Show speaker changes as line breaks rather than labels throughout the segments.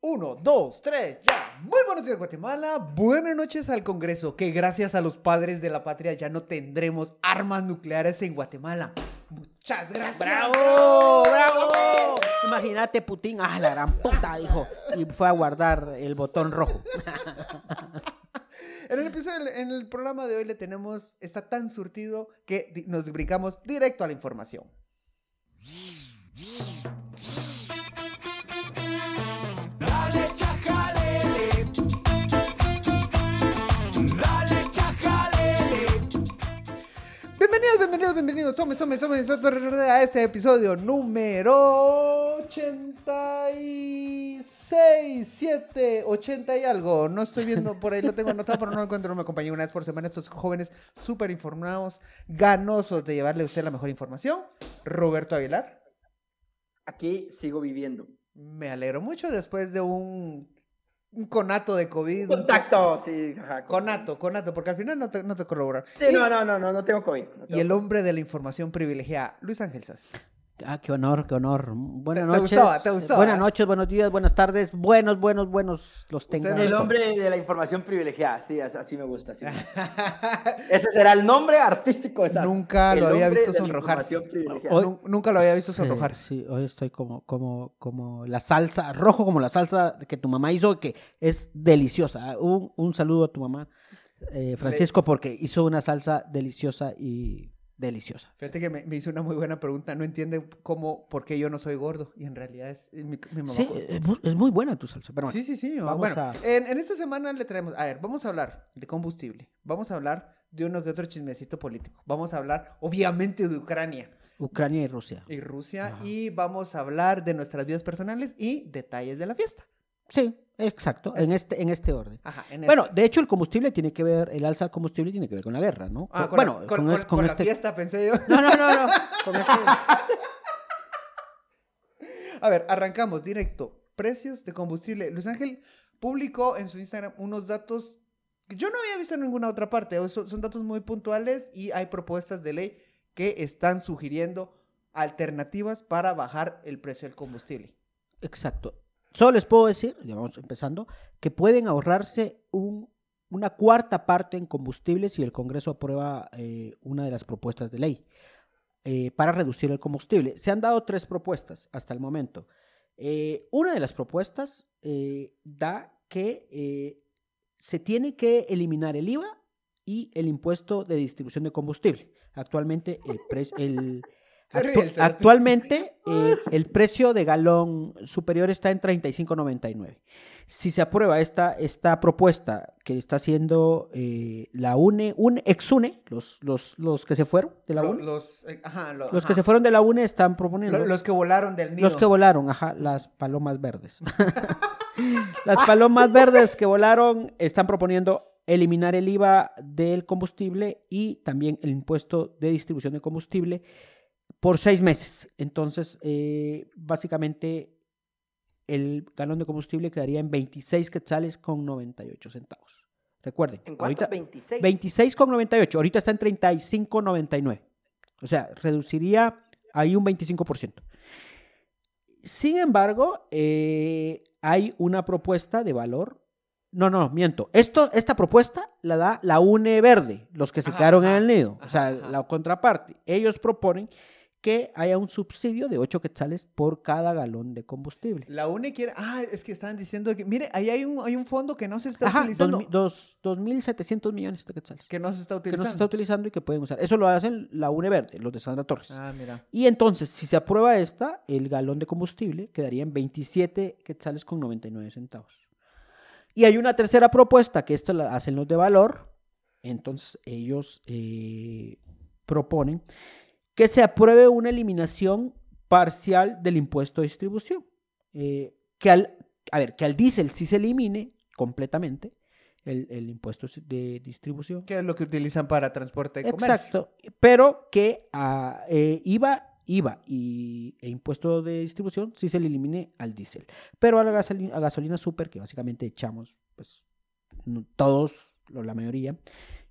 Uno, dos, tres, ya. Muy buenos días, Guatemala. Buenas noches al Congreso, que gracias a los padres de la patria ya no tendremos armas nucleares en Guatemala. Muchas gracias.
¡Bravo! ¡Bravo! Imagínate, Putin, ah, la gran puta, dijo. Y fue a guardar el botón rojo.
En el episodio, en el programa de hoy le tenemos, está tan surtido que nos brincamos directo a la información. Bienvenidos, bienvenidos, tome, tome, tome a este episodio número 86, 7, 80 y algo. No estoy viendo, por ahí lo tengo anotado, pero no lo encuentro. No me acompañé una vez por semana. Estos jóvenes súper informados, ganosos de llevarle a usted la mejor información. Roberto Aguilar.
Aquí sigo viviendo.
Me alegro mucho después de un, un conato de COVID.
Contacto, sí. ajá,
Conato, conato, porque al final no te, no te.
Sí,
Y-
no, no, no, no, no tengo COVID. no
Y el hombre de la información privilegiada, Luis Ángel Sass.
Ah, qué honor, qué honor. Buenas
¿Te- te
noches.
gustaba? ¿Te gustaba?
Buenas noches, buenos días, buenas tardes. Buenos, buenos, buenos los tengan.
El hombre de la información privilegiada, sí, as- así me gusta. así me gusta. Ese será el nombre artístico de.
Nunca
El
lo había visto.
Hoy-
Nu- Nunca lo había visto
Sí,
sonrojarse.
Sí, hoy estoy como, como, como la salsa, rojo como la salsa que tu mamá hizo, que es deliciosa. Ah, Un, un saludo a tu mamá, eh, Francisco, porque hizo una salsa deliciosa y deliciosa.
Fíjate que me, me hizo una muy buena pregunta. No entiende cómo, por qué yo no soy gordo. Y en realidad es, es mi, mi mamá.
Sí, es, mu- es muy buena tu salsa, pero bueno.
sí, sí, sí.
vamos
Bueno,
a-
en, en esta semana le traemos. A ver, vamos a hablar de combustible. Vamos a hablar de uno que otro chismecito político. Vamos a hablar, obviamente, de Ucrania
Ucrania y Rusia.
y Rusia.
Ajá.
Y vamos a hablar de nuestras vidas personales y detalles de la fiesta.
Sí, exacto, en este, en este orden.
Ajá. en
Bueno,
este-
de hecho el combustible tiene que ver, el alza del combustible tiene que ver con la guerra, ¿no?
Ah, con,
bueno,
la, con,
con,
con-
es- con
con la
este...
fiesta, pensé yo.
No, no, no, no. Con este...
A ver, arrancamos directo. Precios de combustible. Luis Ángel publicó en su Instagram unos datos que yo no había visto en ninguna otra parte. son datos muy puntuales y hay propuestas de ley que están sugiriendo alternativas para bajar el precio del combustible.
Exacto. Solo les puedo decir, ya vamos empezando, que pueden ahorrarse un- una cuarta parte en combustible si el Congreso aprueba eh, una de las propuestas de ley eh, para reducir el combustible. Se han dado tres propuestas hasta el momento. Eh, una de las propuestas eh, da que se tiene que eliminar el IVA y el impuesto de distribución de combustible. Actualmente el. El, actu- actualmente eh, el precio de galón superior está en 35.99. Si se aprueba esta, esta propuesta que está haciendo eh, la UNE, un, ex-UNE, los, los, los que se fueron de la UNE,
los, eh, ajá, lo-
los que se fueron de la UNE están proponiendo...
Lo- los que volaron del nido.
Los que volaron, ajá, las palomas verdes. las palomas verdes que volaron están proponiendo eliminar el IVA del combustible y también el impuesto de distribución de combustible por seis meses. Entonces, eh, básicamente, el galón de combustible quedaría en 26 quetzales con 98 centavos. Recuerden,
¿En cuánto?
ahorita
26.
26,98. Ahorita está en 35,99. O sea, reduciría ahí un 25%. Sin embargo, eh, hay una propuesta de valor. No, no, miento. Esto, esta propuesta la da la UNE Verde, los que se
Ajá,
quedaron en el nido. O sea, la contraparte. Ellos proponen que haya un subsidio de 8 quetzales por cada galón de combustible.
La UNE quiere. Ah, es que estaban diciendo que. Mire, ahí hay un, hay un fondo que no se está
Ajá,
utilizando.
dos- dos- 2.700 millones de quetzales.
Que no se está
Que no
utilizando.
se está utilizando y que pueden usar. Eso lo hacen la UNE Verde, los de Sandra Torres.
Ah, mira.
Y entonces, si se aprueba esta, el galón de combustible quedaría en 27 quetzales con 99 centavos. Y hay una tercera propuesta, que esto la hacen los de valor. Entonces, ellos eh, proponen que se apruebe una eliminación parcial del impuesto de distribución. Eh, que al, a ver, que al diésel sí se elimine completamente el, el impuesto de distribución.
¿Qué es lo que utilizan para transporte de comercio?
Exacto, pero que a eh, IVA, IVA y, e impuesto de distribución sí se le elimine al diésel. Pero a la gasolina, a gasolina super, que básicamente echamos, pues todos, la mayoría,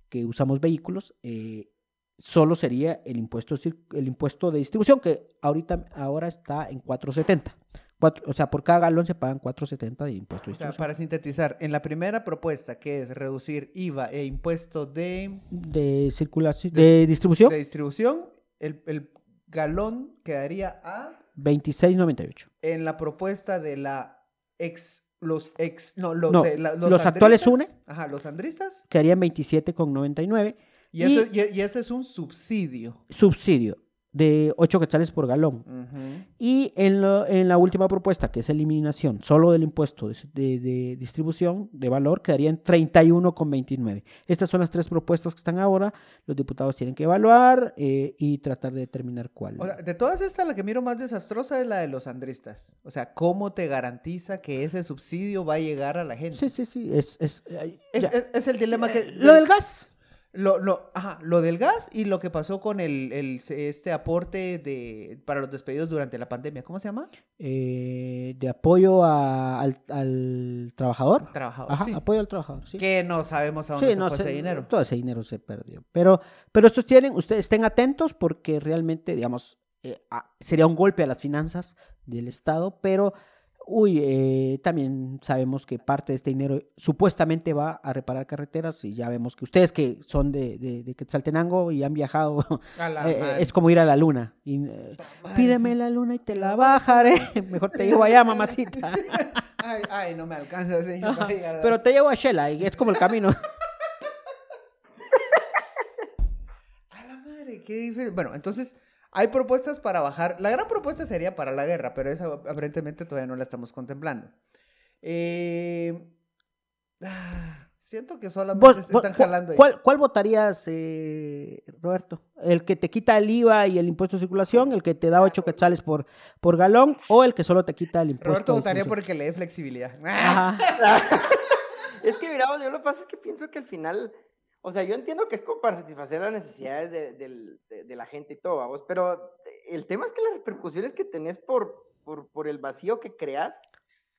que usamos vehículos, eh, solo sería el impuesto, el impuesto de distribución, que ahorita ahora está en 4.70. Cuatro- o sea, por cada galón se pagan 4.70 de impuesto de
O sea, para sintetizar, en la primera propuesta, que es reducir IVA e impuesto de,
De circulación,
De-
de, distribución,
de distribución, el, el galón quedaría a
26.98.
en la propuesta de la ex los ex no, lo-
No,
de la-
los actuales
andristas. ajá los andristas
Quedarían 27,99.
Y,
Y-
eso- y- y ese es un subsidio
Subsidio de 8 quetzales por galón. Y en, lo- en la última propuesta, que es eliminación solo del impuesto de, de- de distribución de valor, quedarían 31,29. Estas son las tres propuestas que están ahora. Los diputados tienen que evaluar eh, y tratar de determinar cuál.
O sea, de todas estas la que miro más desastrosa es la de los andristas o sea cómo te garantiza que ese subsidio va a llegar a la gente
sí, sí, sí. Es, es, eh,
es el dilema que
Eh, Lo del gas.
Lo, lo, ajá, lo del gas y lo que pasó con el, el- este aporte de, para los despedidos durante la pandemia. ¿Cómo se llama?
eh, de apoyo a- al, al trabajador.
Trabajador.
Ajá,
sí.
apoyo al trabajador. Sí.
Que no sabemos a dónde
Sí,
se
no
fue ese dinero.
todo ese dinero se perdió. Pero, pero estos tienen, ustedes estén atentos porque realmente, digamos, eh, sería un golpe a las finanzas del Estado, pero, uy, eh, también sabemos que parte de este dinero supuestamente va a reparar carreteras y ya vemos que ustedes que son de, de, de Quetzaltenango y han viajado, eh, es como ir a la luna. Y, eh, pídeme
sí.
la luna y te la bajaré. Mejor te llevo allá, mamacita.
Ay, ay, no me alcanza la-
Pero te llevo a Shela y es como el camino.
A la madre, qué diferente. Bueno, entonces hay propuestas para bajar. La gran propuesta sería para la guerra, pero esa aparentemente todavía no la estamos contemplando. Eh, ah, siento que solamente
¿Vos-
se
vos-
están jalando ahí.
¿Cuál, cuál votarías, eh, Roberto? ¿El que te quita el IVA y el impuesto de circulación? ¿El que te da 8 quetzales por, por galón? ¿O el que solo te quita el impuesto
Roberto
de
votaría por el que le dé flexibilidad.
Ajá.
Es que, mira, yo lo que pasa es que pienso que al final, o sea, yo entiendo que es como para satisfacer las necesidades de, del- de- de la gente y todo, vamos, pero el tema es que las repercusiones que tenés por, por, por el vacío que creas,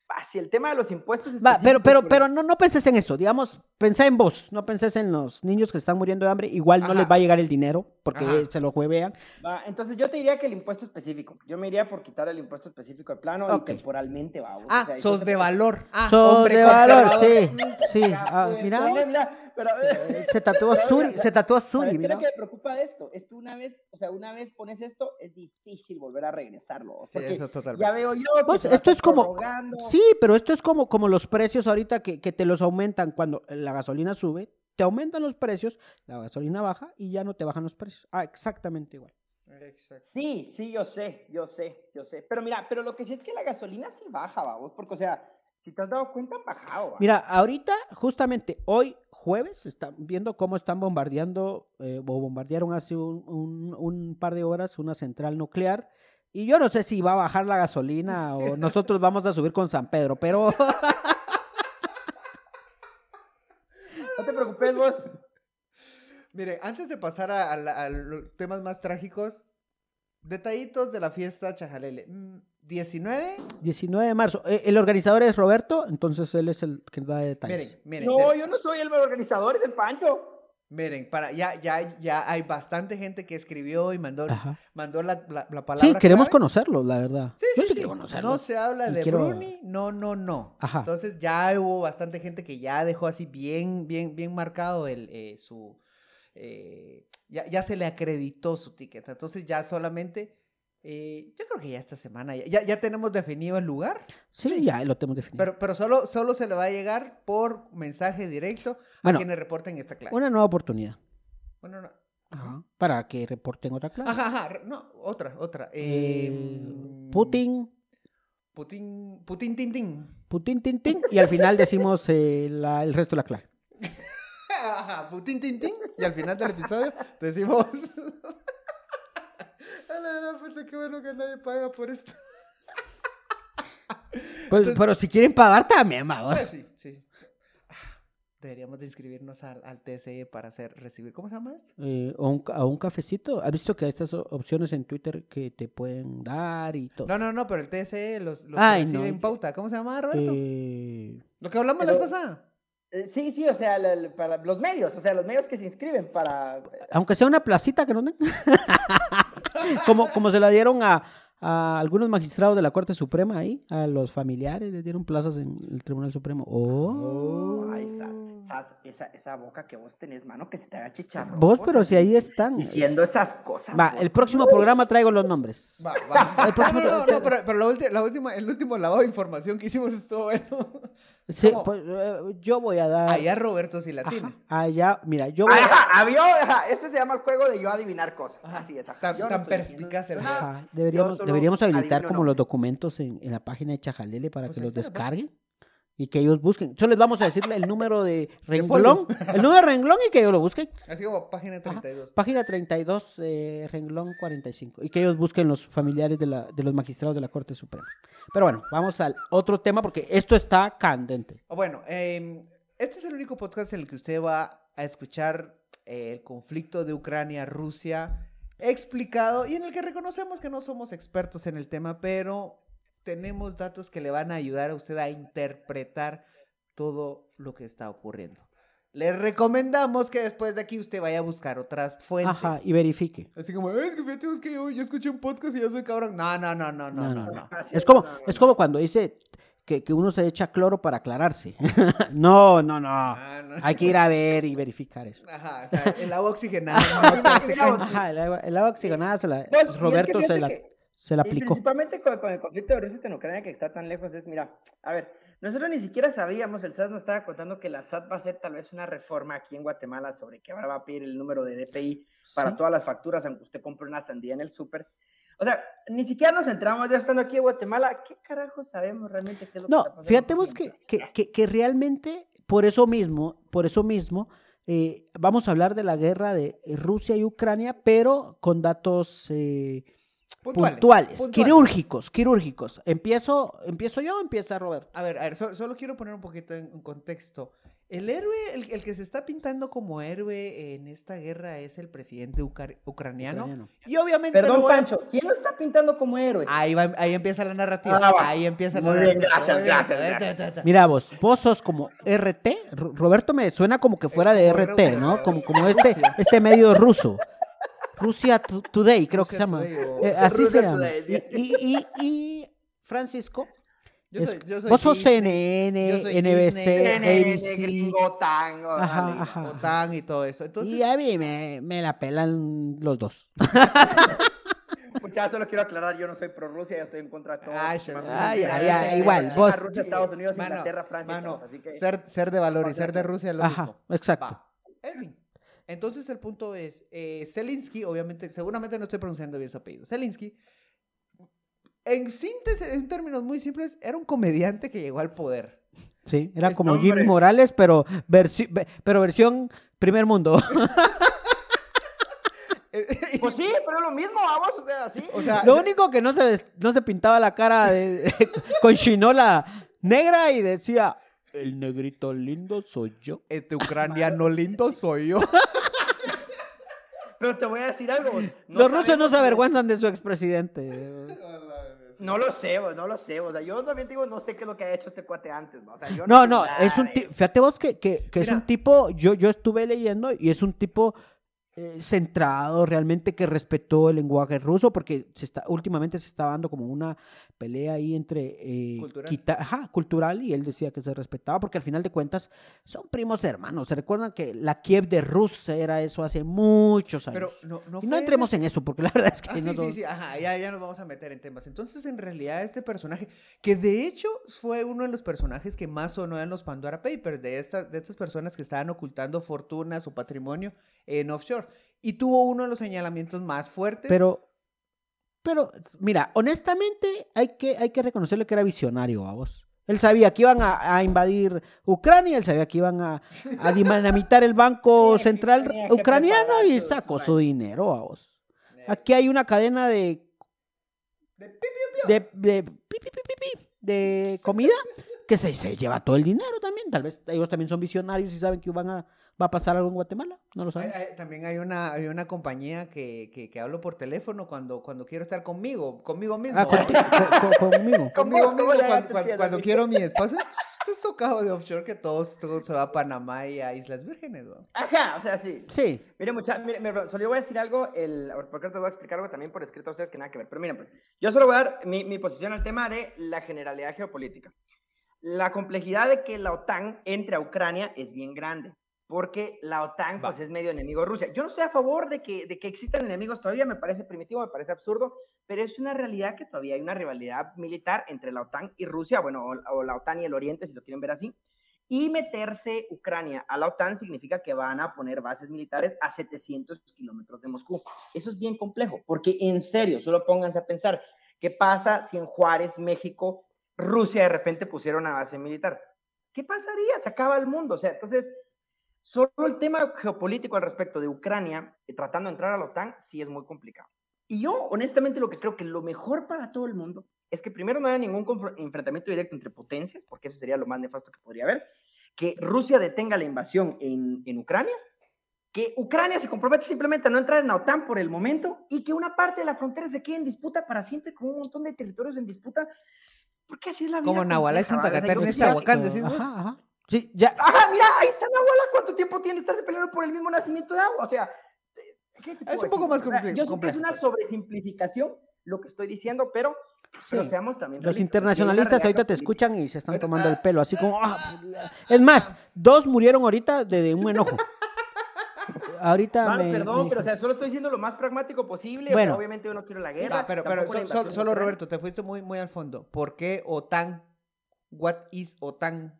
ah, si el tema de los impuestos
Va, pero, pero,
por-
pero no, no penses en eso, digamos, pensá en vos, no penses en los niños que están muriendo de hambre, igual no
Ajá.
les va a llegar el dinero porque
Ajá.
se lo juevean.
Va, entonces yo te diría que el impuesto específico, yo me iría por quitar el impuesto específico al plano
Ok.
y temporalmente, vamos.
Ah,
o sea,
sos de valor. Ah,
Sos
hombre
de valor, sí, sí. Ah,
pues,
mira,
pero,
eh, se tatuó Suri, se tatuó
¿Sabes
Suri, mira.
lo que me preocupa de esto? Es que una vez, o sea, una vez pones esto, es difícil volver a regresarlo.
Sí, eso totalmente.
ya veo yo que
Pues,
va a
esto es como,
prorrogando.
sí, pero esto es como, como los precios ahorita que, que te los aumentan cuando la gasolina sube, te aumentan los precios, la gasolina baja y ya no te bajan los precios. Ah, exactamente igual.
Exacto.
Sí, sí, yo sé, yo sé, yo sé. Pero mira, pero lo que sí es que la gasolina sí baja, vamos, porque, o sea, si te has dado cuenta, han bajado. ¿va?
Mira, ahorita, justamente hoy, jueves, están viendo cómo están bombardeando, eh, o bombardearon hace un, un- un par de horas una central nuclear. Y yo no sé si va a bajar la gasolina o nosotros vamos a subir con San Pedro, pero
No te preocupes vos.
Mire, antes de pasar a, a temas más trágicos, detallitos de la fiesta Chajalele. Mm, 19.
19 de marzo. Eh, el organizador es Roberto, entonces él es el que da detalles.
Miren, miren.
No,
de-
yo no soy el organizador, es el Pancho.
Miren, para, ya, ya, ya hay bastante gente que escribió y mandó,
Ajá.
mandó la, la, la palabra.
Sí, queremos
clave.
conocerlos, la verdad.
Sí,
Yo
sí,
sí
sí.
quiero conocerlos.
No se habla
Y
de
quiero-
Bruni, no, no, no.
Ajá.
Entonces ya hubo bastante gente que ya dejó así bien, bien, bien marcado el, eh, su, eh, ya, ya se le acreditó su ticket. Entonces ya solamente, eh, yo creo que ya esta semana, ya, ya, tenemos definido el lugar,
Sí,
sí.
ya lo tenemos definido.
pero, pero solo, solo se le va a llegar por mensaje directo
Bueno,
a quienes reporten esta clase.
Una nueva oportunidad.
Bueno, no.
Ajá. Para que reporten otra clase.
Ajá, ajá, no, otra, otra.
Eh,
em,
Putin,
Putin, Putin, tin, tin.
Putin, tin, tin, y al final decimos eh, la- el resto de la clave.
Ajá, Putin, tin, tin. Y al final del episodio decimos. A la gran puta, qué bueno que nadie paga por esto.
Pues,
Entonces-
pero si quieren pagar también, vamos.
Pues sí, sí. Ah, Deberíamos de inscribirnos al, al TSE para hacer, recibir. ¿Cómo se llama esto?
Eh, o un, ca- a un cafecito. ¿Has visto que hay estas opciones en Twitter que te pueden dar y todo?
No, no, no, pero el TSE los, los
Ay,
recibe
no.
en pauta. ¿Cómo se llama, Roberto?
Eh,
Lo que hablamos la
Pero-
vez pasada.
Eh, Sí, sí, o sea, la- la- para los medios, o sea, los medios que se inscriben para...
aunque sea una placita que no den. como, como se la dieron a, a algunos magistrados de la Corte Suprema ahí, a los familiares, les dieron plazas en el Tribunal Supremo. Oh.
Ay, sas, sas, esa, esa boca que vos tenés, mano, que se te haga chicharrón.
Vos, pero si ahí están.
Diciendo esas cosas.
Va,
vos,
el próximo
¿cómo
programa traigo los nombres.
Va, va.
El próximo-
No, no, no, no, pero, pero la, ulti- la última, el último lavado de información que hicimos estuvo bueno.
Sí, pues, eh, yo voy a dar.
Allá Roberto sí la
Ajá,
tiene.
allá, mira, yo voy a.
Ajá, había, ajá, este se llama el juego de yo adivinar cosas. Así es, ajá.
Tan-
Yo no
tan perspicaz el
deberíamos, deberíamos habilitar como los documentos en, en la página de Chajalele para
Pues
que los descarguen y que ellos busquen. Solo les vamos a decirle el número de renglón, el número de renglón y que ellos lo busquen.
Así como página 32.
Página 32, eh, renglón 45. Y que ellos busquen los familiares de, la, de los magistrados de la Corte Suprema. Pero bueno, vamos al otro tema porque esto está candente.
O Bueno, em, este es el único podcast en el que usted va a escuchar eh, el conflicto de Ucrania-Rusia explicado y en el que reconocemos que no somos expertos en el tema, pero tenemos datos que le van a ayudar a usted a interpretar todo lo que está ocurriendo. Le recomendamos que después de aquí usted vaya a buscar otras fuentes.
Ajá, y verifique.
Así como, es que fíjate vos que yo, yo escuché un podcast y yo soy cabrón. No, no, no, no, no,
No,
no,
Es como, es
no.
como cuando dice que, que uno se echa cloro para aclararse. no, no, no.
Ah, no.
Hay que ir a ver y verificar eso.
Ajá, o sea, el agua oxigenada no te hace
Mira,
cancha.
Ajá, el agua, el agua oxigenada se la,
es que
Roberto se la,
que-
se la
Y
aplicó.
principalmente con, con el conflicto de Rusia y Ucrania que está tan lejos es, mira, a ver, nosotros ni siquiera sabíamos, el SAT nos estaba contando que la SAT va a hacer tal vez una reforma aquí en Guatemala sobre que ahora va a pedir el número de DPI para
Sí.
todas las facturas, aunque usted compre una sandía en el súper. O sea, ni siquiera nos entramos ya estando aquí en Guatemala. ¿Qué carajo sabemos realmente qué es lo que
No,
está pasando?
fíjate vos que, que, que- que realmente por eso mismo, por eso mismo, eh, vamos a hablar de la guerra de Rusia y Ucrania, pero con datos eh, puntuales, quirúrgicos, quirúrgicos. Empiezo, empiezo yo o empieza Robert.
A ver, a ver, so- solo quiero poner un poquito en, en contexto. El héroe, el, el que se está pintando como héroe en esta guerra es el presidente ucraniano.
Ucraniano.
Y obviamente
Perdón,
no a-
Pancho, ¿quién lo está pintando como héroe?
Ahí, va, ahí empieza la narrativa.
Ah,
ahí empieza la
bien,
narrativa.
gracias, gracias, gracias.
ta.
Mira vos, vos sos como RT. Ro- Roberto me suena como que fuera de
como
RT, ¿no?
eh,
Como, como este, este medio ruso. Rusia To- Today, creo que
Rusia
se llama.
O-
Eh, así
Rusia
se llama.
Today,
Y, y- y- y Francisco,
Yo soy- yo soy
vos sos
Disney,
CNN,
yo soy
NBC,
Disney,
ABC.
gringo, tango,
Ajá,
dale.
ajá.
OTAN y todo eso. Entonces,
y a mí me, me la pelan los dos.
Muchachos, solo quiero aclarar, yo no soy pro Rusia, yo estoy en contra de todo.
Ay, ay,
Rusia,
ay, ay, igual,
China,
vos-
Rusia, Estados Unidos,
Mano,
Inglaterra, Francia, y
mano,
todos, así que...
ser, ser de valor y ser de Rusia es lo
Ajá,
mismo.
exacto.
Va. En fin. Entonces el punto es, eh, Zelensky, obviamente, seguramente no estoy pronunciando bien su apellido. Zelensky, en síntesis, en términos muy simples, era un comediante que llegó al poder.
Sí, era
Es-
como
hombre.
Jimmy Morales, pero, versi- ve- pero versión primer mundo.
Pues sí, pero es lo mismo, vamos, o sea, sí.
o sea,
Lo único que no se, no se pintaba la cara de, con chinola negra y decía, el negrito lindo soy yo.
este ucraniano lindo soy yo.
Pero te voy a decir algo. no
Los rusos no se avergüenzan de su expresidente.
No lo sé, vos, no lo sé. O sea, yo también digo, no sé qué es lo que ha hecho este cuate antes. ¿no? O sea, yo
No,
sé
no,
nada
es un tipo, fíjate vos que, que, que es un tipo, yo, yo estuve leyendo y es un tipo eh, centrado realmente que respetó el lenguaje ruso porque se está, últimamente se está dando como una pelea ahí entre eh,
Cultural.
quita- ajá, cultural y él decía que se respetaba porque al final de cuentas son primos hermanos. Se recuerdan que la Kiev de Rusia era eso hace muchos años.
Pero no, no
y no entremos
él-
en eso porque la verdad es que
Ah,
no
sí, sí, sí, ajá, ya, ya nos vamos a meter en temas. Entonces, en realidad, este personaje, que de hecho fue uno de los personajes que más sonó en los Pandora Papers, de estas, de estas personas que estaban ocultando fortunas o patrimonio en offshore, y tuvo uno de los señalamientos más fuertes.
Pero, pero, mira, honestamente hay que, hay que reconocerle que era visionario a vos. Él sabía que iban a, a invadir Ucrania, él sabía que iban a, a dinamitar el Banco Central ucraniano y sacó su dinero a vos. Aquí hay una cadena de,
De
de, de comida que se, se lleva todo el dinero también. Tal vez ellos también son visionarios y saben que van a, va a pasar algo en Guatemala. No lo
Hay-
saben.
hay- también hay una, hay una compañía que, que, que hablo por teléfono cuando, cuando quiero estar conmigo, conmigo mismo.
Ah, conti- co- co- conmigo.
Con
Conmigo
¿cómo
mismo, cuando, cuando- cuando quiero mi espacio. Esto es socavo de offshore que todos, todo se va a Panamá y a Islas Vírgenes, ¿no?
Ajá, o sea, sí.
Sí.
Miren, mucha, miren, miren, solo yo voy a decir algo, el, porque te voy a explicar algo también por escrito a ustedes que nada que ver. Pero miren, pues, yo solo voy a dar mi, mi posición al tema de la generalidad geopolítica. La complejidad de que la OTAN entre a Ucrania es bien grande, porque la OTAN
Va.
pues, es medio enemigo de Rusia. Yo no estoy a favor de que, de que existan enemigos todavía, me parece primitivo, me parece absurdo, pero es una realidad que todavía hay una rivalidad militar entre la OTAN y Rusia, bueno, o, o la OTAN y el Oriente, si lo quieren ver así. Y meterse Ucrania a la OTAN significa que van a poner bases militares a 700 kilómetros de Moscú. Eso es bien complejo, porque en serio, solo pónganse a pensar, ¿qué pasa si en Juárez, México, Rusia de repente pusiera una base militar? ¿Qué pasaría? Se acaba el mundo. O sea, entonces, solo el tema geopolítico al respecto de Ucrania, eh, tratando de entrar a la OTAN, sí es muy complicado. Y yo, honestamente, lo que creo que lo mejor para todo el mundo es que primero no haya ningún enfrentamiento directo entre potencias, porque eso sería lo más nefasto que podría haber, que Rusia detenga la invasión en, en Ucrania, que Ucrania se compromete simplemente a no entrar en la OTAN por el momento y que una parte de la frontera se quede en disputa para siempre con un montón de territorios en disputa, porque así es la vida.
Como Nahualá y Santa Catarina
quisiera-
Tehuacán, decís vos.
Ajá, ajá. Sí, ya.
Ajá, mira, ahí está Nahuala. ¿Cuánto tiempo tiene estarse peleando por el mismo nacimiento de agua? O sea, ¿qué te puedo
un poco más
O sea,
comple-
Yo sé que es
complejo,
una sobresimplificación lo que estoy diciendo, pero, pero
Sí.
seamos también
Los
realistas.
Internacionalistas ahorita te escuchan y se están tomando el pelo, así como... ah, es más, dos murieron ahorita de, de un enojo. Ahorita
Mano,
me-
perdón,
me
pero o sea, solo estoy diciendo lo más pragmático posible.
Bueno.
obviamente yo no quiero la guerra.
Ya, pero, pero so- so- solo. Roberto, te fuiste muy, muy al fondo. ¿Por qué OTAN? What is OTAN?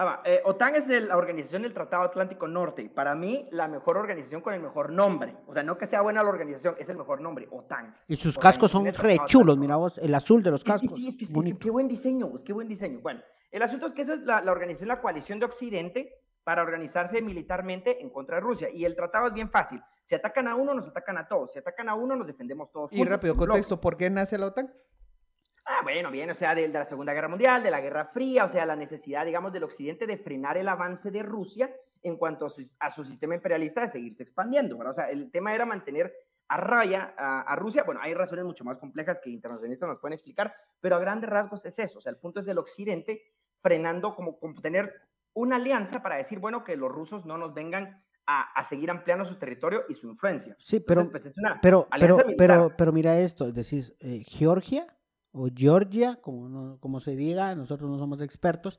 Ah, va, eh, OTAN es el- la organización del Tratado Atlántico Norte. y Para mí, la mejor organización con el mejor nombre. O sea, no que sea buena la organización, es el mejor nombre, OTAN.
Y sus cascos son re chulos, mira vos, el azul de los
Es que
cascos.
sí, es que, es que
bonito.
qué buen diseño, qué buen diseño. Bueno, el asunto es que eso es la, la organización, la coalición de Occidente para organizarse militarmente en contra de Rusia. Y el tratado es bien fácil. Si atacan a uno, nos atacan a todos. Si atacan a uno, nos defendemos todos.
Y
juntos,
rápido, contexto, ¿por qué nace la OTAN?
Ah, bueno, bien, o sea, de, de la Segunda Guerra Mundial, de la Guerra Fría, o sea, la necesidad, digamos, del Occidente de frenar el avance de Rusia en cuanto a su, a su sistema imperialista de seguirse expandiendo, ¿verdad? O sea, el tema era mantener a raya a, a Rusia. Bueno, hay razones mucho más complejas que internacionalistas nos pueden explicar, pero a grandes rasgos es eso. O sea, el punto es del Occidente frenando, como, como tener una alianza para decir, bueno, que los rusos no nos vengan a, a seguir ampliando su territorio y su influencia.
Sí, pero,
Entonces, pues, es una
pero, pero, pero, pero mira esto, decís, eh, Georgia o Georgia, como, no- como se diga, nosotros no somos expertos,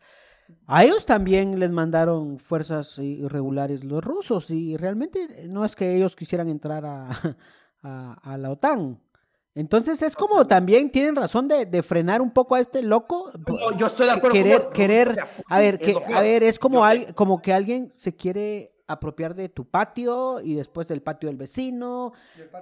a ellos también les mandaron fuerzas irregulares los rusos y realmente no es que ellos quisieran entrar a, a- a la OTAN. Entonces es como también tienen razón de, de frenar un poco a este loco.
No, yo estoy de acuerdo
querer, querer, a ver, que, a ver, es como, al- como que alguien se quiere apropiar de tu patio y después del patio del vecino.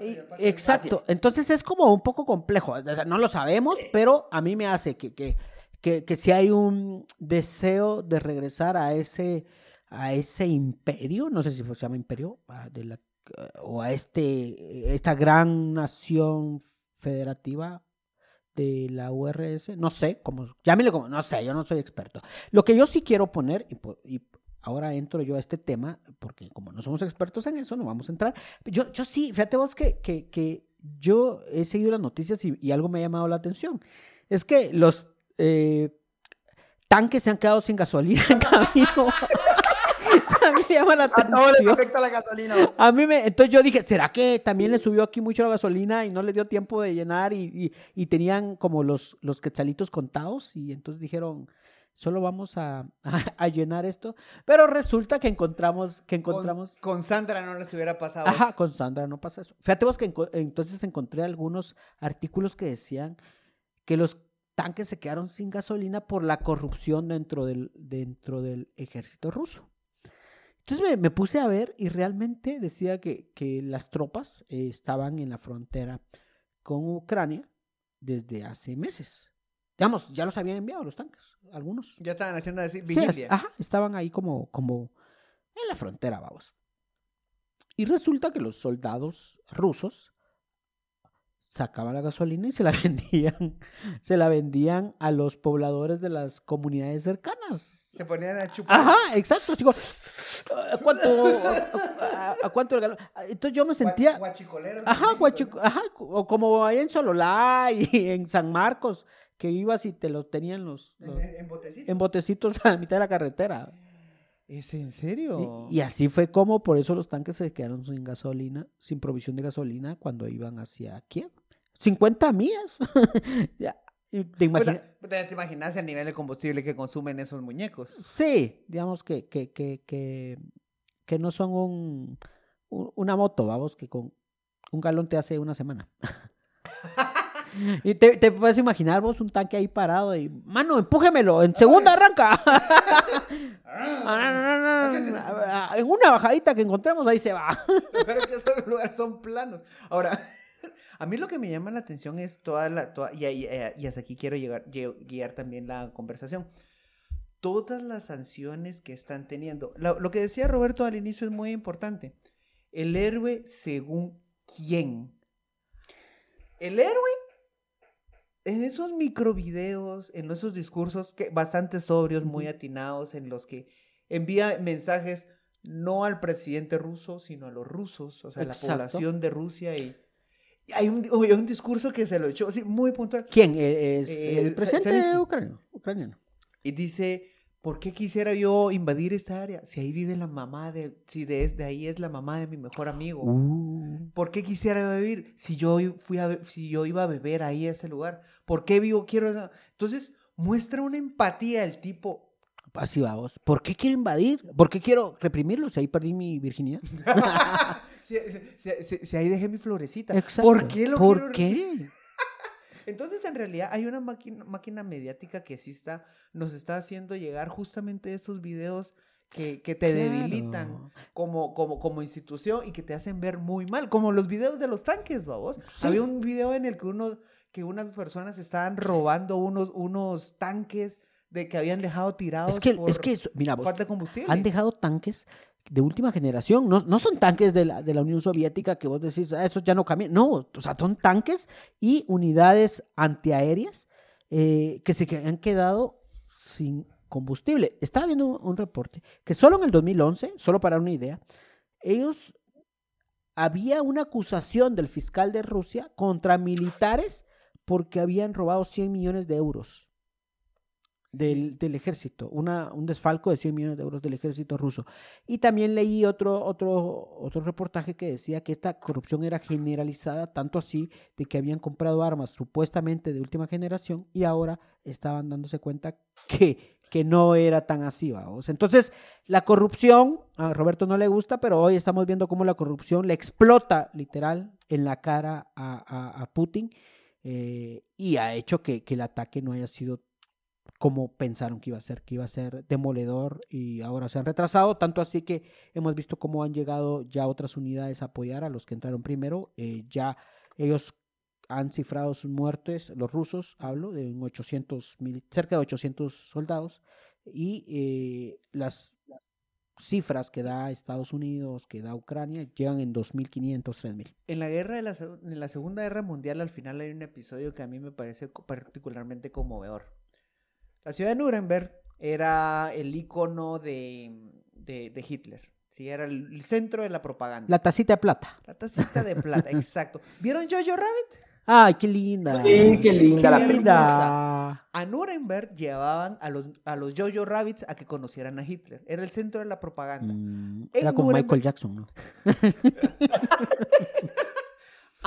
y- exacto. Entonces es como un poco complejo. O sea, no lo sabemos, pero a mí me hace que, que, que, que si hay un deseo de regresar a ese, a ese imperio, no sé si se llama imperio, de la- o a este, esta gran nación federativa de la URS, no sé, como, llámele como, no sé, yo no soy experto. Lo que yo sí quiero poner, y, po- y ahora entro yo a este tema, porque como no somos expertos en eso, no vamos a entrar. Yo, yo sí, fíjate vos que, que, que yo he seguido las noticias y, y algo me ha llamado la atención. Es que los eh, tanques se han quedado sin gasolina en camino. También me llama la
A todos
atención.
afecta la gasolina. vos.
A mí me, entonces yo dije, ¿será que también le subió aquí mucho la gasolina y no les dio tiempo de llenar y, y- y tenían como los, los quetzalitos contados y entonces dijeron, solo vamos a, a- a llenar esto? Pero resulta que encontramos, que encontramos...
Con, con Sandra no les hubiera pasado.
Ajá,
eso.
con Sandra no pasa eso. Fíjate vos que entonces encontré algunos artículos que decían que los tanques se quedaron sin gasolina por la corrupción dentro del, dentro del ejército ruso. Entonces me, me puse a ver y realmente decía que, que las tropas eh, estaban en la frontera con Ucrania desde hace meses. Digamos, ya los habían enviado los tanques, algunos.
Ya estaban haciendo así,
Sí,
vigilia.
es- ajá, estaban ahí como, como en la frontera, vamos. Y resulta que los soldados rusos sacaban la gasolina y se la vendían, se la vendían a los pobladores de las comunidades cercanas.
Se ponían a chupar.
Ajá, exacto. Digo, ¿a cuánto, a, a cuánto el galón? Entonces yo me sentía,
Guachicoleros.
Ajá, guachico- ajá, o como ahí en Sololá y en San Marcos, que ibas y te lo tenían los,
En,
los-
en- en botecito.
en botecitos a la mitad de la carretera.
¿Es en serio?
y así fue como por eso los tanques se quedaron sin gasolina, sin provisión de gasolina cuando iban hacia Kiev. 50 millas. ya. Te
Puta,
imagina-
puta, ¿Te imaginas el nivel de combustible que consumen esos muñecos?
Sí, digamos que, que, que, que, que no son un, un- una moto, vamos, que con un galón te hace una semana. y te, te puedes imaginar vos un tanque ahí parado y, mano, empújemelo, en segunda arranca. En una bajadita que encontremos, ahí se va.
Pero es que esos lugares son planos. Ahora, a mí lo que me llama la atención es toda la... toda- y, ahí, eh, y hasta aquí quiero llegar, lle- guiar también la conversación. Todas las sanciones que están teniendo. Lo, lo que decía Roberto al inicio es muy importante. El héroe según quién. El héroe en esos microvideos, en esos discursos que bastante sobrios, muy atinados, en los que envía mensajes no al presidente ruso, sino a los rusos, o sea, a la población de Rusia y, hay un, hay un discurso que se lo echó así muy puntual
¿Quién? Es
Eh,
el presidente
Zelensky.
ucraniano. ucraniano.
y dice, ¿por qué quisiera yo invadir esta área? Si ahí vive la mamá de, si de, ahí es la mamá de mi mejor amigo.
Uh,
¿Por qué quisiera vivir si yo fui a, si yo iba a beber ahí a ese lugar? ¿Por qué vivo quiero? esa-?" Entonces muestra una empatía el tipo.
así vamos. ¿Por qué quiero invadir? ¿Por qué quiero reprimirlos? Si ahí perdí mi virginidad.
si, si- si- si ahí dejé mi florecita.
Exacto.
¿Por qué lo
¿Por
quiero
qué?
Entonces, en realidad, hay una máquina, máquina mediática que sí está, nos está haciendo llegar justamente esos videos que, que te debilitan como, como, como institución y que te hacen ver muy mal, como los videos de los tanques, vamos.
Sí.
Había un video en el que uno, que unas personas estaban robando unos, unos tanques de que habían dejado tirados
Es que,
por
es que, eso- mira, vos,
falta de combustible.
han dejado tanques de última generación. No, no son tanques de la, de la Unión Soviética que vos decís, ah, esos ya no cambian. No, o sea, son tanques y unidades antiaéreas eh, que se han quedado sin combustible. Estaba viendo un, un reporte que solo en el 2011, solo para una idea, ellos había una acusación del fiscal de Rusia contra militares porque habían robado 100 millones de euros del, del ejército, una, un desfalco de 100 millones de euros del ejército ruso. Y también leí otro, otro, otro reportaje que decía que esta corrupción era generalizada, tanto así de que habían comprado armas supuestamente de última generación y ahora estaban dándose cuenta que, que no era tan así. ¿vamos? Entonces, la corrupción, a Roberto no le gusta, pero hoy estamos viendo cómo la corrupción le explota literal en la cara a, a- a Putin eh, y ha hecho que, que el ataque no haya sido como pensaron que iba a ser, que iba a ser demoledor y ahora se han retrasado, tanto así que hemos visto cómo han llegado ya otras unidades a apoyar a los que entraron primero, eh, ya ellos han cifrado sus muertes, los rusos, hablo, de un 800, mil- cerca de 800 soldados, y eh, las cifras que da Estados Unidos, que da Ucrania, llegan en 2.500, 3.000.
En la guerra de la, en la Segunda Guerra Mundial, al final hay un episodio que a mí me parece particularmente conmovedor. La ciudad de Nuremberg era el icono de, de, de Hitler. Sí, era el, el centro de la propaganda.
La tacita de plata.
La tacita de plata, exacto. ¿Vieron Jojo Rabbit?
¡Ay, qué linda!
Sí, qué linda la
¡Qué linda!
A Nuremberg llevaban a los, a los Jojo Rabbits a que conocieran a Hitler. Era el centro de la propaganda.
Mm, Era como
Nuremberg-
Michael Jackson, ¿no?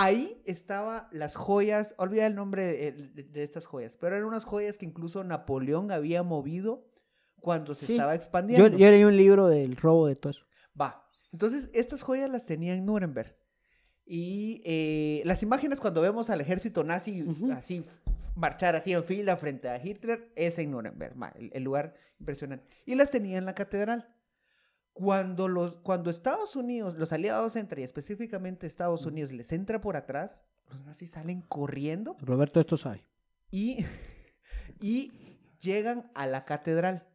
Ahí estaban las joyas, olvida el nombre de, de- de estas joyas, pero eran unas joyas que incluso Napoleón había movido cuando se
Sí.
estaba expandiendo.
yo leí un libro del robo de todo eso.
Va. Entonces, estas joyas las tenía en Nuremberg. Y eh, las imágenes cuando vemos al ejército nazi así marchar así en fila frente a Hitler es en Nuremberg, el lugar impresionante. Y las tenía en la catedral. Cuando, los, cuando Estados Unidos, los aliados entran, y específicamente Estados Unidos, les entra por atrás, los nazis salen corriendo
Roberto esto sabe.
y, y llegan a la catedral.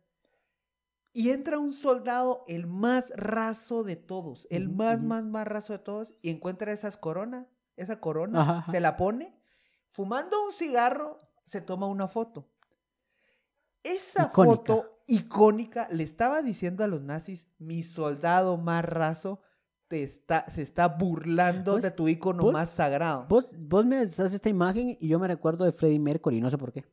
Y entra un soldado, el más raso de todos, el más, más, más raso de todos, y encuentra esas coronas, esa corona,
Ajá, ajá.
se la pone, fumando un cigarro, se toma una foto. Esa
Icónica.
foto icónica le estaba diciendo a los nazis, mi soldado más raso te está, se está burlando
Vos-
de tu icono
vos-
más sagrado.
Vos, vos me das esta imagen y yo me recuerdo de Freddie Mercury, no sé por qué.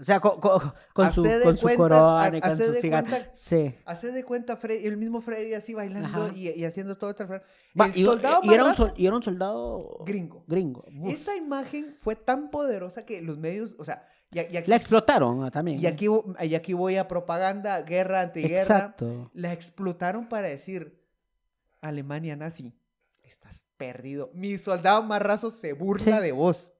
O sea, co- co- con, su, con su
cuenta-
corona y
ha-
con su cigarro. Sí.
Hace de cuenta Freddy, el mismo Freddy así bailando y, y haciendo todo El
Va, y,
soldado
y era un
Barraza,
sol- y era un soldado
gringo.
gringo. Uf.
Esa imagen fue tan poderosa que los medios, o sea, y, y aquí,
La explotaron ah, también.
y aquí, vo- y aquí voy a propaganda, guerra, antiguerra.
Exacto.
La explotaron para decir, Alemania nazi, estás perdido. Mi soldado marrazo se burla
Sí.
de vos.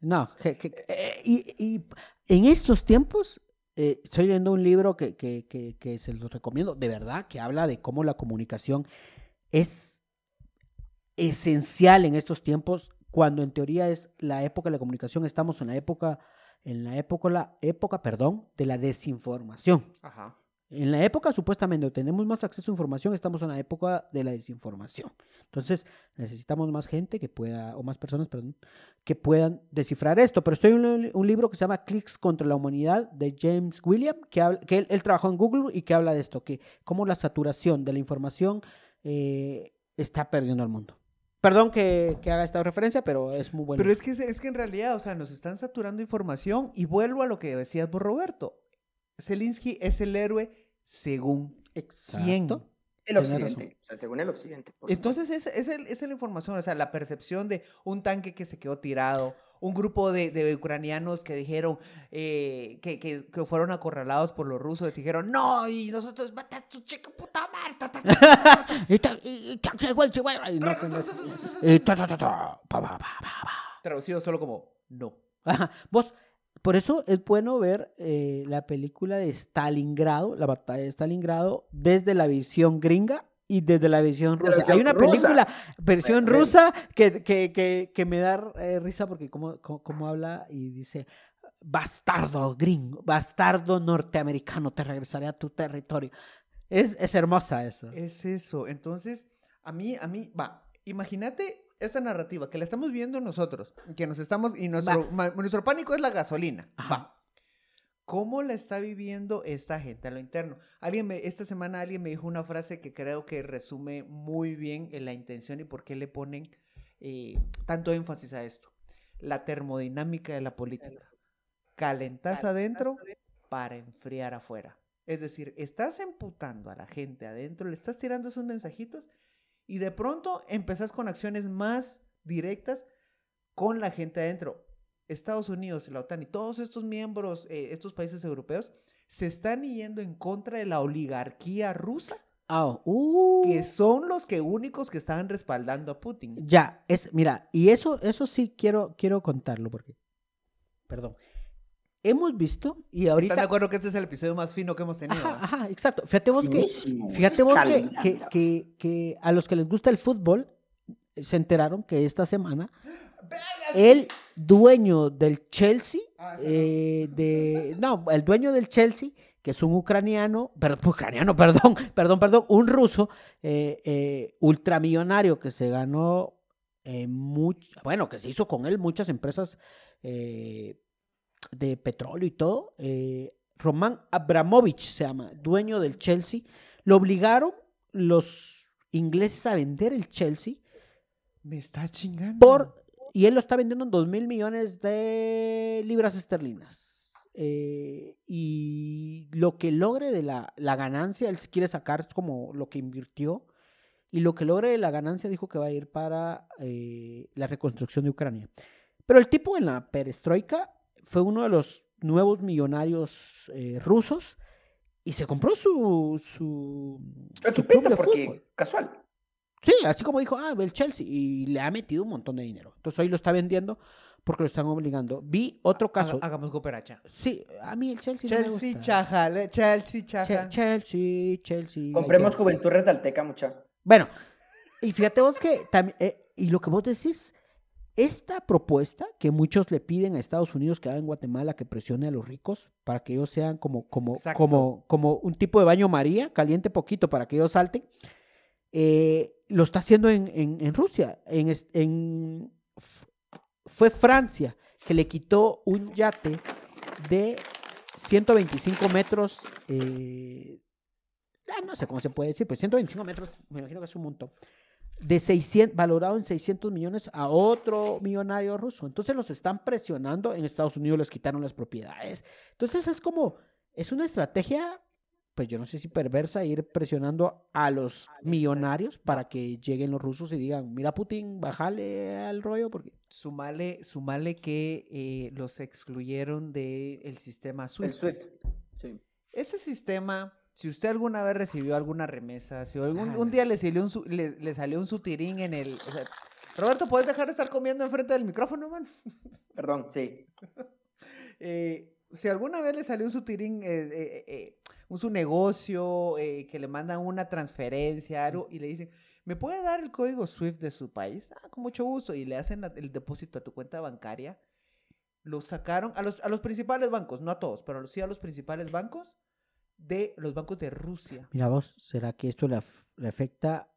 No, que- que- eh, y, y en estos tiempos eh, estoy leyendo un libro que, que se los recomiendo, de verdad, que habla de cómo la comunicación es esencial en estos tiempos, cuando en teoría es la época de la comunicación, estamos en la época, en la época, la época, perdón, de la desinformación.
Ajá.
En la época supuestamente donde tenemos más acceso a información, estamos en la época de la desinformación. Entonces necesitamos más gente que pueda, o más personas, perdón, que puedan descifrar esto. Pero estoy en un, un libro que se llama Clicks contra la humanidad de James William, que, habla- que él, él trabajó en Google y que habla de esto, que cómo la saturación de la información eh, está perdiendo al mundo. Perdón que, que haga esta referencia, pero es muy bueno.
Pero es que, es- que en realidad, o sea, nos están saturando información y vuelvo a lo que decías vos, Roberto. Zelensky es el héroe según
Exacto.
quién.
El occidente, o sea, según el occidente.
Entonces, esa es, es la información, o sea, la percepción de un tanque que se quedó tirado, un grupo de, de ucranianos que dijeron eh, que, que- que fueron acorralados por los rusos, dijeron, no, y nosotros, mata a tu chica puta madre. ta, ta, ta, ta, ta".
Y ta- y- y ta- se vuelve- se vuelve- y no tengo- y ta- ta- ta- ta, pa, pa, pa, pa, pa.
Traducido solo como, no.
Vos, por eso es bueno ver eh, la película de Stalingrado, la batalla de Stalingrado, desde la visión gringa y desde la
la
rusa. Hay una
rusa.
película, versión rusa, que, que, que, que me da eh, risa porque como, como, como habla y dice, bastardo gringo, bastardo norteamericano, te regresaré a tu territorio. Es, es hermosa eso.
Es eso. Entonces, a mí, a mí, va, imagínate esta narrativa que la estamos viendo nosotros, que nos estamos, y nuestro, ma- nuestro pánico es la gasolina. Va. ¿Cómo la está viviendo esta gente a lo interno? Alguien me, esta semana alguien me dijo una frase que creo que resume muy bien en la intención y por qué le ponen eh, tanto énfasis a esto. La termodinámica de la política. Calentás adentro para enfriar afuera. Es decir, estás emputando a la gente adentro, le estás tirando esos mensajitos y de pronto empezás con acciones más directas con la gente adentro. Estados Unidos, la OTAN y todos estos miembros, eh, estos países europeos, se están yendo en contra de la oligarquía rusa,
Ah, uh.
que son los que únicos que estaban respaldando a Putin.
Ya, es, mira, y eso, eso sí quiero, quiero contarlo porque, perdón, hemos visto y
¿Están de
ahorita,
acuerdo que este es el episodio más fino que hemos tenido?
ajá, ajá, exacto, fíjate vos que, fíjate vos que, que, que, que a los que les gusta el fútbol se enteraron que esta semana el dueño del Chelsea,
Ah, no.
eh, de, no, el dueño del Chelsea, que es un ucraniano, perdón, ucraniano, perdón, perdón, perdón, un ruso eh, eh, ultramillonario que se ganó, much- bueno, que se hizo con él muchas empresas de petróleo y todo, Roman Abramovich se llama, dueño del Chelsea, lo obligaron los ingleses a vender el Chelsea
Me está chingando.
por y él lo está vendiendo en 2 mil millones de libras esterlinas. Eh, y lo que logre de la, la ganancia, él quiere sacar como lo que invirtió. Y lo que logre de la ganancia dijo que va a ir para eh, la reconstrucción de Ucrania. Pero el tipo en la perestroika fue uno de los nuevos millonarios eh, rusos y se compró su, su, su club de
porque
fútbol.
casual.
Sí, así como dijo, ah, el Chelsea, y le ha metido un montón de dinero. Entonces hoy lo está vendiendo porque lo están obligando. Vi otro caso.
Haga- hagamos cooperacha.
Sí, a mí el Chelsea. no me
Chelsea,
gusta.
Chajal, Chelsea,
Che-
Chaja.
Chelsea, Chelsea.
Compremos
que-
Juventud Retalteca, mucha.
Bueno, y fíjate vos que también, eh, y lo que vos decís, esta propuesta que muchos le piden a Estados Unidos que haga en Guatemala que presione a los ricos para que ellos sean como, como,
Exacto.
como, como un tipo de baño María, caliente poquito para que ellos salten, eh, lo está haciendo en, Rusia. En, fue Francia que le quitó un yate de 125 metros. eh, ah, no sé cómo se puede decir, pero 125 metros, me imagino que es un montón. de 600, valorado en 600 millones a otro millonario ruso. Entonces los están presionando. En Estados Unidos les quitaron las propiedades. Entonces es como, es una estrategia, pues yo no sé si perversa, ir presionando a los millonarios para que lleguen los rusos y digan, mira Putin, bájale al rollo porque...
Sumale, sumale que eh, los excluyeron del sistema SWIFT.
El SWIFT. Sí.
Ese sistema, si usted alguna vez recibió alguna remesa, si algún,
Ah,
un día le salió un, le, le salió un sutirín en el... o sea, Roberto, ¿puedes dejar de estar comiendo enfrente del micrófono, man?
Perdón, sí.
Eh, si alguna vez le salió un sutirín, eh, eh, eh, un su negocio, eh, que le mandan una transferencia, algo, y le dicen, ¿me puede dar el código SWIFT de su país? Ah, con mucho gusto. Y le hacen el depósito a tu cuenta bancaria. Lo sacaron a los, a los principales bancos, no a todos, pero sí a los principales bancos de los bancos de Rusia.
Mira vos, ¿será que esto le, af- le afecta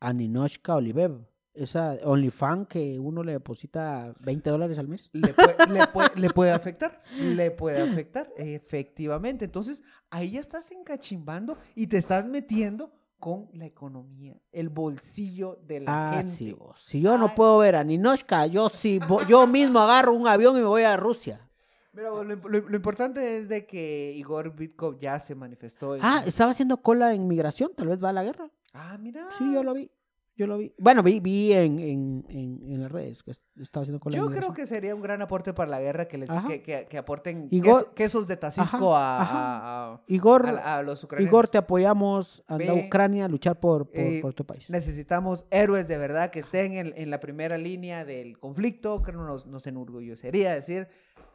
a Ninochka Olivev? Esa OnlyFans que uno le deposita 20 dólares al mes.
Le puede, le puede- le puede afectar, le puede afectar, efectivamente. Entonces, ahí ya estás encachimbando y te estás metiendo con la economía, el bolsillo de la
Ah,
gente.
sí. Si yo no
Ay.
puedo ver a Ninochka, yo sí, vo- yo mismo agarro un avión y me voy a Rusia.
Mira, lo, lo- lo importante es de que Igor Bitkov ya se manifestó. en-
Ah, estaba haciendo cola en migración, tal vez va a la guerra.
Ah, mira.
Sí, yo lo vi. Yo lo vi. Bueno, vi, vi en, en, en, en las redes que est- estaba haciendo cola en
Yo creo que sería un gran aporte para la guerra que les que, que- que aporten
Igor-
queso- quesos de Tacisco
Ajá,
a,
ajá.
a- a-
Igor,
a- a los ucranianos.
Igor, te apoyamos. A Ucrania a luchar por, por,
eh,
por tu país.
Necesitamos héroes de verdad que estén en, en la primera línea del conflicto. Creo nos, nos enorgullecería decir,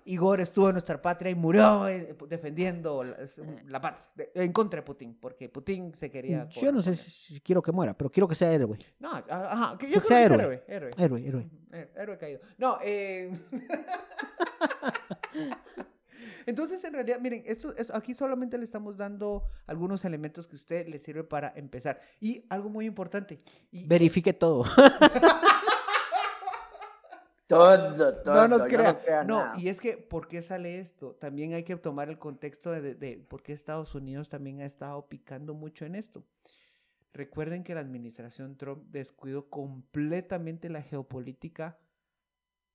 Igor estuvo en nuestra patria y murió eh, defendiendo la, la patria, de- en contra de Putin, porque Putin se quería...
Yo no sé si, quiero que muera, pero quiero que sea héroe.
No, ajá, que yo
Que
creo
sea
que
héroe.
héroe, héroe.
Héroe, héroe.
Caído. No, eh... Entonces, en realidad, miren, esto, es- aquí solamente le estamos dando algunos elementos que a usted le sirve para empezar. Y algo muy importante. Y,
Verifique todo.
Todo, todo.
no nos
yo
crea.
crea
No, y es que, ¿por qué sale esto? También hay que tomar el contexto de, de por qué Estados Unidos también ha estado picando mucho en esto. Recuerden que la administración Trump descuidó completamente la geopolítica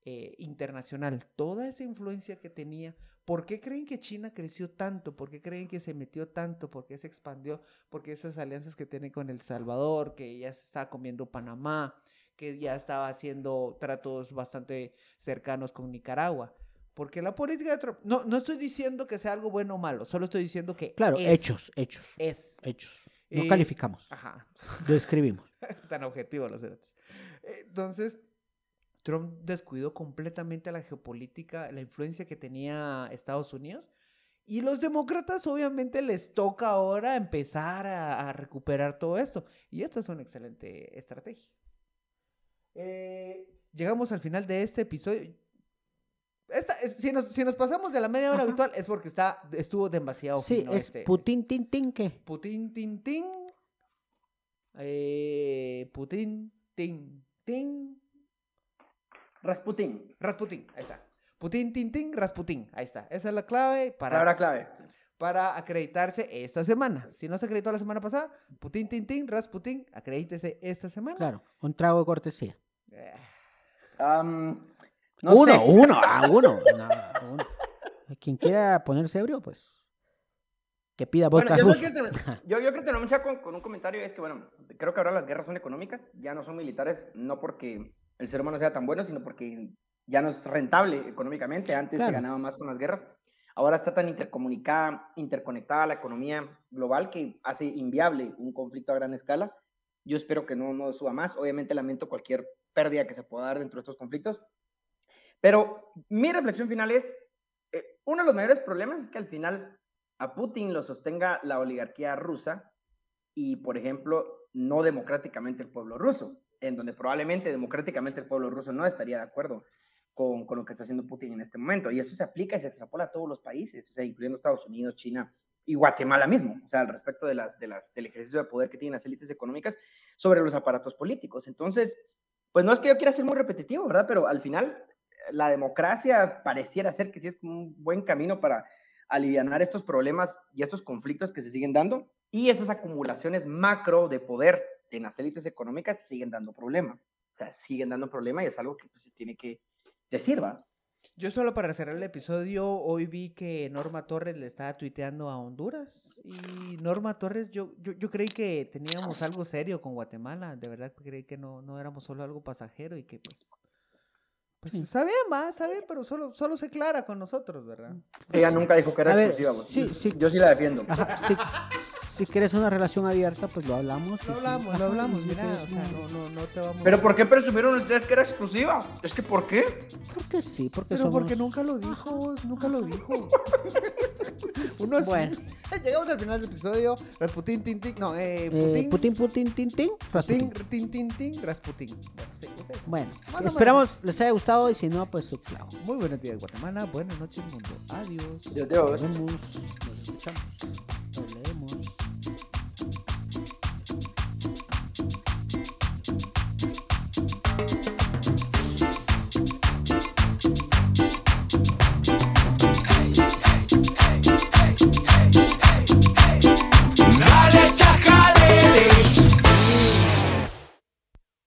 eh, internacional, toda esa influencia que tenía. ¿Por qué creen que China creció tanto? ¿Por qué creen que se metió tanto? ¿Por qué se expandió? Porque esas alianzas que tiene con El Salvador, que ya se estaba comiendo Panamá, que ya estaba haciendo tratos bastante cercanos con Nicaragua. Porque la política de Trump, no, no estoy diciendo que sea algo bueno o malo, solo estoy diciendo que
Claro,
es,
hechos, hechos,
Es.
hechos. No
Eh,
calificamos,
Ajá.
describimos.
Tan objetivo los cerotes. Entonces, Trump descuidó completamente la geopolítica, la influencia que tenía Estados Unidos. Y los demócratas obviamente les toca ahora empezar a, a recuperar todo esto. Y esta es una excelente estrategia. Eh, llegamos al final de este episodio. Esta- es- si, nos, si nos pasamos de la media hora
Ajá.
habitual es porque está, estuvo demasiado
Sí,
fino
es
este-
Putin tin tin que.
Putin, tin, tin. Eh, Putin, tin, tin.
Rasputín.
Rasputin, ahí está. Putin, tin, tin, Rasputin. Ahí está. Esa es la clave para,
Palabra clave.
para acreditarse esta semana. Si no se acreditó la semana pasada, Putin, tin, tin, Rasputin, acredítese esta semana.
Claro, un trago de cortesía.
Am, no
uno,
sé.
uno, ah, uno, no, uno. Quien quiera ponerse ebrio, pues que pida
Bueno,
vodka
yo,
ruso.
solo quiero terminar- yo, yo terminar mucha con, con un comentario, es que bueno, creo que ahora las guerras son económicas, ya no son militares, no porque el ser humano sea tan bueno, sino porque ya no es rentable económicamente, antes se
Claro.
ganaba más con las guerras, ahora está tan intercomunicada, interconectada la economía global que hace inviable un conflicto a gran escala. Yo espero que no, no suba más, obviamente lamento cualquier pérdida que se pueda dar dentro de estos conflictos, pero mi reflexión final es, eh, uno de los mayores problemas es que al final a Putin lo sostenga la oligarquía rusa y, por ejemplo, no democráticamente el pueblo ruso, en donde probablemente democráticamente el pueblo ruso no estaría de acuerdo con, con lo que está haciendo Putin en este momento. Y eso se aplica y se extrapola a todos los países, o sea, incluyendo Estados Unidos, China y Guatemala mismo, o sea, al respecto de las, de las, del ejercicio de poder que tienen las élites económicas sobre los aparatos políticos. Entonces, pues no es que yo quiera ser muy repetitivo, ¿verdad? Pero al final, la democracia pareciera ser que sí es un buen camino para aliviar estos problemas y estos conflictos que se siguen dando y esas acumulaciones macro de poder en las élites económicas siguen dando problema. O sea, siguen dando problema y es algo que pues, se tiene que decir, ¿va?
Yo solo para cerrar el episodio, hoy vi que Norma Torres le estaba tuiteando a Honduras. Y Norma Torres, yo, yo, yo creí que teníamos algo serio con Guatemala. De verdad creí que no, no éramos solo algo pasajero y que pues... Pues
Sí.
sabe más, sabe, pero solo, solo se clara con nosotros, ¿verdad?
Ella nunca dijo que era
A
exclusiva.
sí, sí.
Yo sí la defiendo.
Ajá, si, si quieres una relación abierta, pues lo hablamos.
Lo hablamos, lo hablamos, mira, o sea, no, no, no te vamos
Pero
a-
¿por qué presumieron ustedes que era exclusiva? Es que ¿por qué?
Porque sí, porque
Pero
somos...
porque nunca lo dijo, nunca lo dijo. Uno es...
Bueno.
Llegamos al final del episodio. Rasputín, tin, tin. No, eh,
Eh,
Putin.
Putin, Putin, tin, tin, Rasputin.
Tin, tin, tin, Rasputín. Bueno, sí, ustedes.
Bueno, esperamos les haya gustado y si no, pues su clavo.
Muy buenos días, Guatemala. Buenas noches, mundo. Adiós.
Digo,
Nos vemos, nos escuchamos.